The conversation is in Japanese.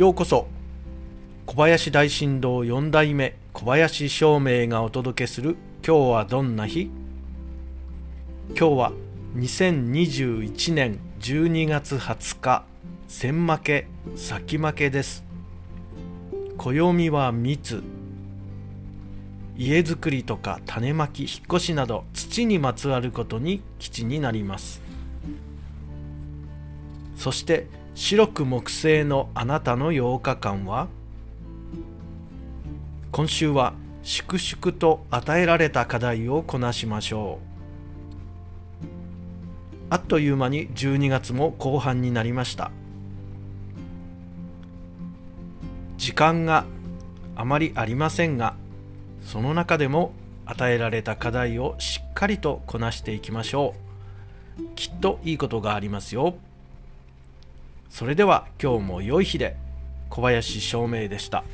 ようこそ。小林大震動4代目小林照明がお届けする今日はどんな日？今日は2021年12月20日千負け先負けです。暦は密家づくりとか種まき引っ越しなど土にまつわることに基地になります。そして白く木製のあなたの8日間は今週は粛々と与えられた課題をこなしましょう。あっという間に12月も後半になりました。時間があまりありませんがその中でも与えられた課題をしっかりとこなしていきましょう。きっといいことがありますよ。それでは今日も良い日で小林照明でした。